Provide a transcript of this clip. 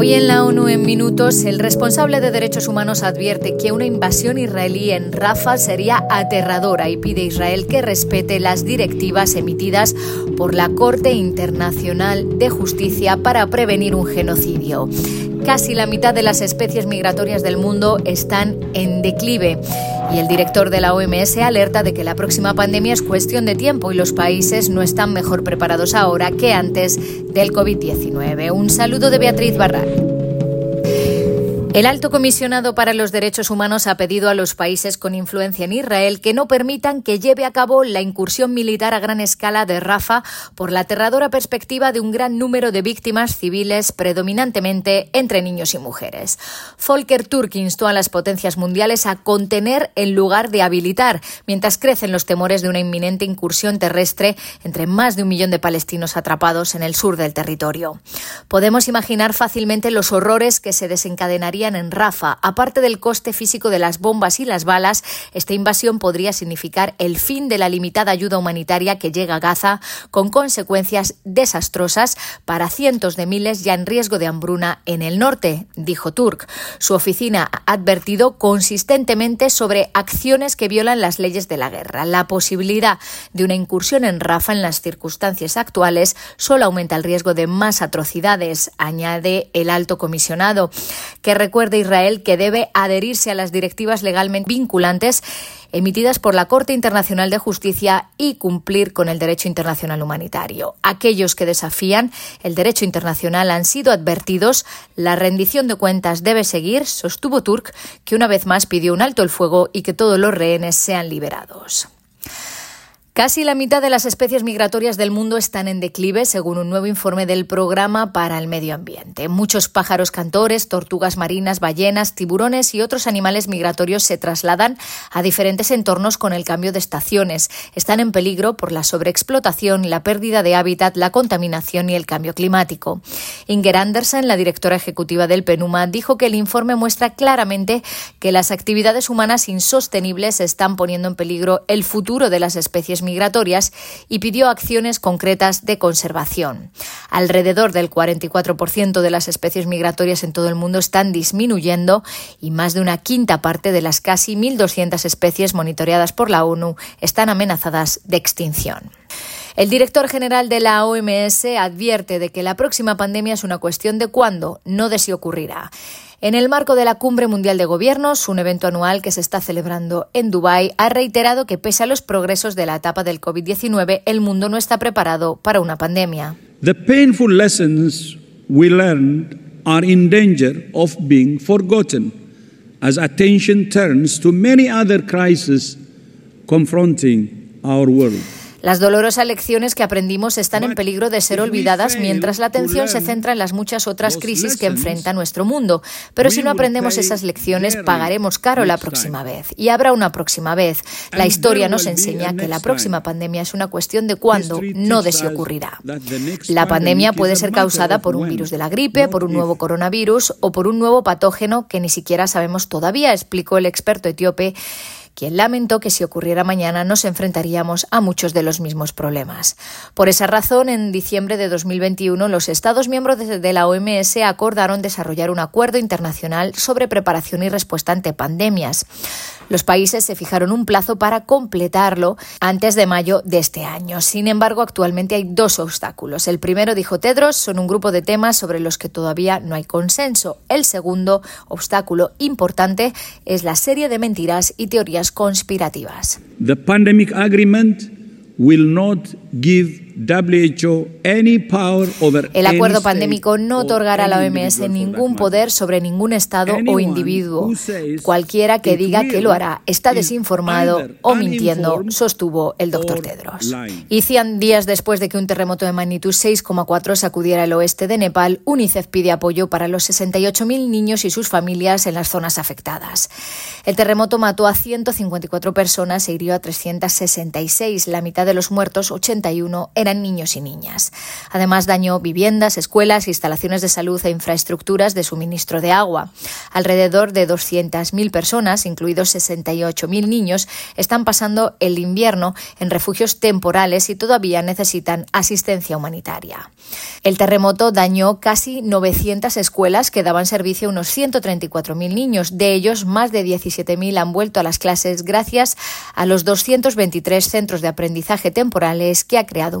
Hoy en la ONU en minutos, el responsable de derechos humanos advierte que una invasión israelí en Rafah sería aterradora y pide a Israel que respete las directivas emitidas por la Corte Internacional de Justicia para prevenir un genocidio. Casi la mitad de las especies migratorias del mundo están en declive y el director de la OMS alerta de que la próxima pandemia es cuestión de tiempo y los países no están mejor preparados ahora que antes del COVID-19. Un saludo de Beatriz Barral. El alto comisionado para los derechos humanos ha pedido a los países con influencia en Israel que no permitan que lleve a cabo la incursión militar a gran escala de Rafa por la aterradora perspectiva de un gran número de víctimas civiles, predominantemente entre niños y mujeres. Volker Turk instó a las potencias mundiales a contener en lugar de habilitar, mientras crecen los temores de una inminente incursión terrestre entre más de un millón de palestinos atrapados en el sur del territorio. Podemos imaginar fácilmente los horrores que se desencadenarían en Rafa. Aparte del coste físico de las bombas y las balas, esta invasión podría significar el fin de la limitada ayuda humanitaria que llega a Gaza, con consecuencias desastrosas para cientos de miles ya en riesgo de hambruna en el norte, dijo Turk. Su oficina ha advertido consistentemente sobre acciones que violan las leyes de la guerra. La posibilidad de una incursión en Rafa en las circunstancias actuales solo aumenta el riesgo de más atrocidades, añade el alto comisionado, que recuerda Israel que debe adherirse a las directivas legalmente vinculantes emitidas por la Corte Internacional de Justicia y cumplir con el derecho internacional humanitario. Aquellos que desafían el derecho internacional han sido advertidos. La rendición de cuentas debe seguir, sostuvo Turk, que una vez más pidió un alto el fuego y que todos los rehenes sean liberados. Casi la mitad de las especies migratorias del mundo están en declive, según un nuevo informe del Programa para el Medio Ambiente. Muchos pájaros cantores, tortugas marinas, ballenas, tiburones y otros animales migratorios se trasladan a diferentes entornos con el cambio de estaciones. Están en peligro por la sobreexplotación, la pérdida de hábitat, la contaminación y el cambio climático. Inger Andersen, la directora ejecutiva del PENUMA, dijo que el informe muestra claramente que las actividades humanas insostenibles están poniendo en peligro el futuro de las especies migratorias y pidió acciones concretas de conservación. Alrededor del 44% de las especies migratorias en todo el mundo están disminuyendo y más de una quinta parte de las casi 1.200 especies monitoreadas por la ONU están amenazadas de extinción. El director general de la OMS advierte de que la próxima pandemia es una cuestión de cuándo, no de si ocurrirá. En el marco de la Cumbre Mundial de Gobiernos, un evento anual que se está celebrando en Dubái, ha reiterado que pese a los progresos de la etapa del COVID-19, el mundo no está preparado para una pandemia. The painful lessons we learned are in danger of being forgotten as attention turns to many other crises confronting our world. Las dolorosas lecciones que aprendimos están en peligro de ser olvidadas mientras la atención se centra en las muchas otras crisis que enfrenta nuestro mundo. Pero si no aprendemos esas lecciones, pagaremos caro la próxima vez. Y habrá una próxima vez. La historia nos enseña que la próxima pandemia es una cuestión de cuándo, no de si ocurrirá. La pandemia puede ser causada por un virus de la gripe, por un nuevo coronavirus o por un nuevo patógeno que ni siquiera sabemos todavía, explicó el experto etíope quien lamentó que si ocurriera mañana nos enfrentaríamos a muchos de los mismos problemas. Por esa razón, en diciembre de 2021, los Estados miembros de la OMS acordaron desarrollar un acuerdo internacional sobre preparación y respuesta ante pandemias. Los países se fijaron un plazo para completarlo antes de mayo de este año. Sin embargo, actualmente hay dos obstáculos. El primero, dijo Tedros, son un grupo de temas sobre los que todavía no hay consenso. El segundo obstáculo importante es la serie de mentiras y teorías conspirativas. The pandemic agreement will not give el acuerdo pandémico no otorgará a la OMS ningún poder sobre ningún Estado o individuo. Cualquiera que diga que lo hará está desinformado o mintiendo, sostuvo el doctor Tedros. Y 100 días después de que un terremoto de magnitud 6,4 sacudiera el oeste de Nepal, UNICEF pide apoyo para los 68.000 niños y sus familias en las zonas afectadas. El terremoto mató a 154 personas e hirió a 366. La mitad de los muertos, 81, eran eran niños y niñas. Además, dañó viviendas, escuelas, instalaciones de salud e infraestructuras de suministro de agua. Alrededor de 200.000 personas, incluidos 68.000 niños, están pasando el invierno en refugios temporales y todavía necesitan asistencia humanitaria. El terremoto dañó casi 900 escuelas que daban servicio a unos 134.000 niños. De ellos, más de 17.000 han vuelto a las clases gracias a los 223 centros de aprendizaje temporales que ha creado